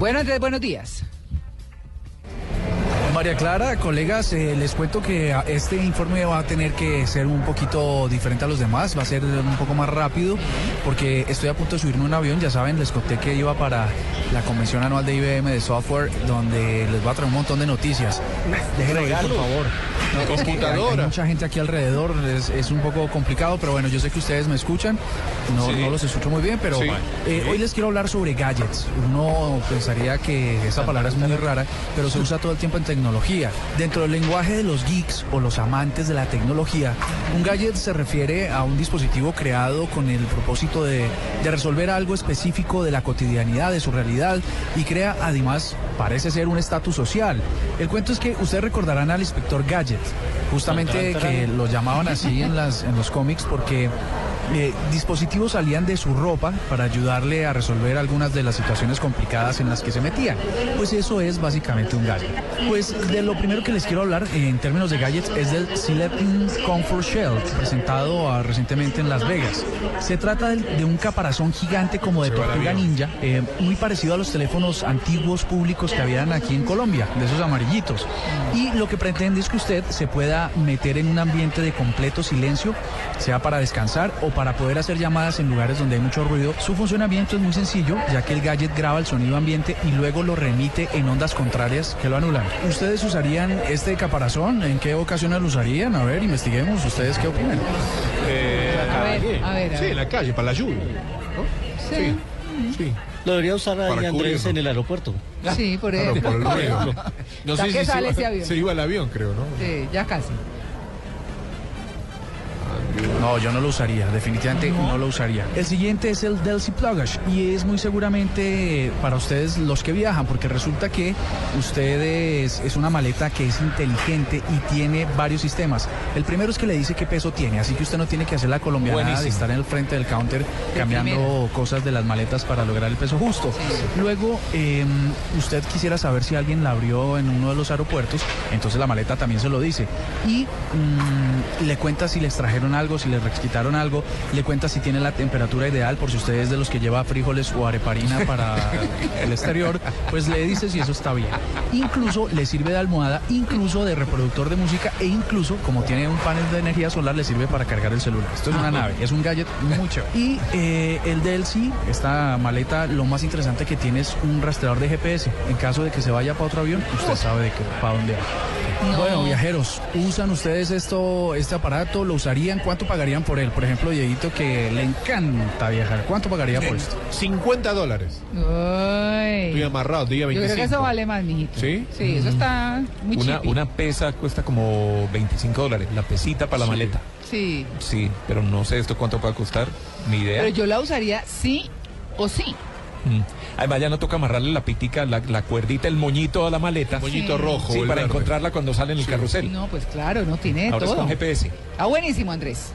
Bueno, Andrés, buenos días. María Clara, colegas, eh, les cuento que este informe va a tener que ser un poquito diferente a los demás, va a ser un poco más rápido, porque estoy a punto de subirme un avión, ya saben, les conté que iba para la convención anual de IBM de software, donde les va a traer un montón de noticias. Déjenme por favor. Computadora. Hay, mucha gente aquí alrededor, es, un poco complicado, pero bueno, yo sé que ustedes me escuchan, no, no los escucho muy bien, pero eh, hoy les quiero hablar sobre gadgets. Uno pensaría que esa palabra es muy rara, pero se usa todo el tiempo en tecnología tecnología. Dentro del lenguaje de los geeks o los amantes de la tecnología, un gadget se refiere a un dispositivo creado con el propósito de, de resolver algo específico de la cotidianidad, de su realidad y crea además, parece ser un estatus social. El cuento es que ustedes recordarán al inspector Gadget, justamente que lo llamaban así en, las, en los cómics porque eh, dispositivos salían de su ropa para ayudarle a resolver algunas de las situaciones complicadas en las que se metían. Pues eso es básicamente un gadget. Pues de lo primero que les quiero hablar en términos de gadgets es del Silepin Comfort Shell, presentado ah, recientemente en Las Vegas. Se trata de, un caparazón gigante como de tortuga ninja, eh, muy parecido a los teléfonos antiguos públicos que habían aquí en Colombia, de esos amarillitos. Y lo que pretende es que usted se pueda meter en un ambiente de completo silencio, sea para descansar o para para poder hacer llamadas en lugares donde hay mucho ruido. Su funcionamiento es muy sencillo, ya que el gadget graba el sonido ambiente y luego lo remite en ondas contrarias que lo anulan. ¿Ustedes usarían este caparazón? ¿En qué ocasiones lo usarían? A ver, investiguemos. ¿Ustedes qué opinan? Eh, a, ver, a ver, Sí, en la calle, para la lluvia. Sí. sí. Lo debería usar ahí Andrés en el aeropuerto. Sí, por. Claro, por el ruido. No sé si se iba, se iba al avión, creo, ¿no? Sí, ya casi. No, yo no lo usaría, definitivamente no, lo usaría. El siguiente es el Delcy Plugage y es muy seguramente para ustedes los que viajan, porque resulta que ustedes es una maleta que es inteligente y tiene varios sistemas. El primero es que le dice qué peso tiene, así que usted no tiene que hacer la colombiana de estar en el frente del counter cambiando cosas de las maletas para lograr el peso justo. Luego, em, usted quisiera saber si alguien la abrió en uno de los aeropuertos, entonces la maleta también se lo dice. Y mm, le cuenta si les trajeron algo, si le quitaron algo, le cuenta si tiene la temperatura ideal, por si usted es de los que lleva frijoles o areparina para el exterior, pues le dice si eso está bien. Incluso le sirve de almohada, incluso de reproductor de música e incluso, como tiene un panel de energía solar, le sirve para cargar el celular. Esto es una nave, es un gadget mucho. Y eh, el DLC, esta maleta, lo más interesante que tiene es un rastreador de GPS. En caso de que se vaya para otro avión, usted sabe de qué, para dónde va. Bueno, viajeros, ¿usan ustedes esto, este aparato? ¿Lo usarían? ¿Cuánto pagarían por él? Por ejemplo, Dieguito, que le encanta viajar. ¿Cuánto pagaría por esto? 50 dólares. Uy. Estoy amarrado, diga 25. Yo creo que eso vale más, mijito. ¿Sí? Sí, eso está muy una, una pesa cuesta como 25 dólares, la pesita para la maleta. Sí. Sí, pero no sé esto cuánto va a costar, ni idea. Pero yo la usaría sí o sí. Mm. Además ya no toca amarrarle la pitica, la, cuerdita, el moñito a la maleta. El moñito rojo. Sí, para encontrarla cuando sale en el carrusel. No, pues claro, no tiene Ahora todo. Es con GPS. Ah, buenísimo, Andrés.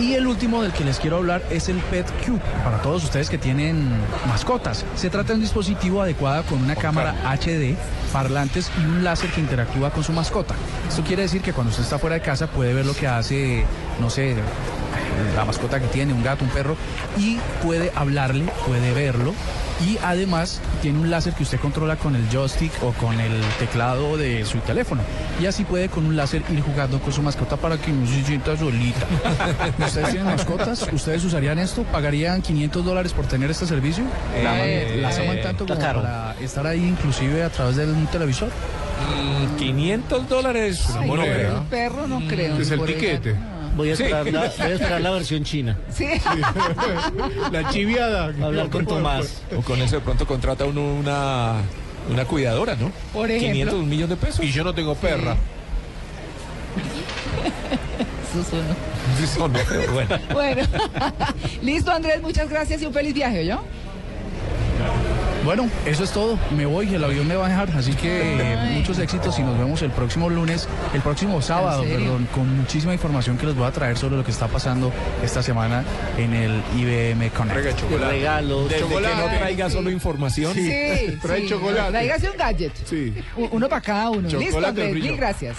Y el último del que les quiero hablar es el Pet Cube, para todos ustedes que tienen mascotas. Se trata de un dispositivo adecuado con una cámara HD, parlantes y un láser que interactúa con su mascota. Esto quiere decir que cuando usted está fuera de casa puede ver lo que hace, no sé, la mascota que tiene, un gato, un perro, y puede hablarle, puede verlo y además tiene un láser que usted controla con el joystick o con el teclado de su teléfono. Y así puede con un láser ir jugando con su mascota para que no se sienta solita. ¿Ustedes tienen mascotas? ¿Ustedes usarían esto? ¿Pagarían 500 dólares por tener este servicio? Eh, ¿Las aman tanto como para estar ahí inclusive a través de un televisor? 500 mm, dólares. no, el perro no creo. Es el tiquete. Voy a, esperar la, voy a esperar la versión china. Sí. La chiviada. Hablar con Tomás. O con eso de pronto contrata uno una, una cuidadora, ¿no? Por ejemplo. 500, un millón de pesos. Y yo no tengo perra. Eso no. bueno. bueno. Listo, Andrés, muchas gracias y un feliz viaje, ¿yo? Bueno, eso es todo. Me voy, el avión me va a dejar. Así que muchos éxitos y nos vemos el próximo lunes, el próximo sábado, perdón, con muchísima información que les voy a traer sobre lo que está pasando esta semana en el IBM Connect. Regalos. Desde que no traiga solo información. Sí, trae chocolate. Tráigase un gadget. Sí. Uno para cada uno. Listo, Andrés. Mil gracias.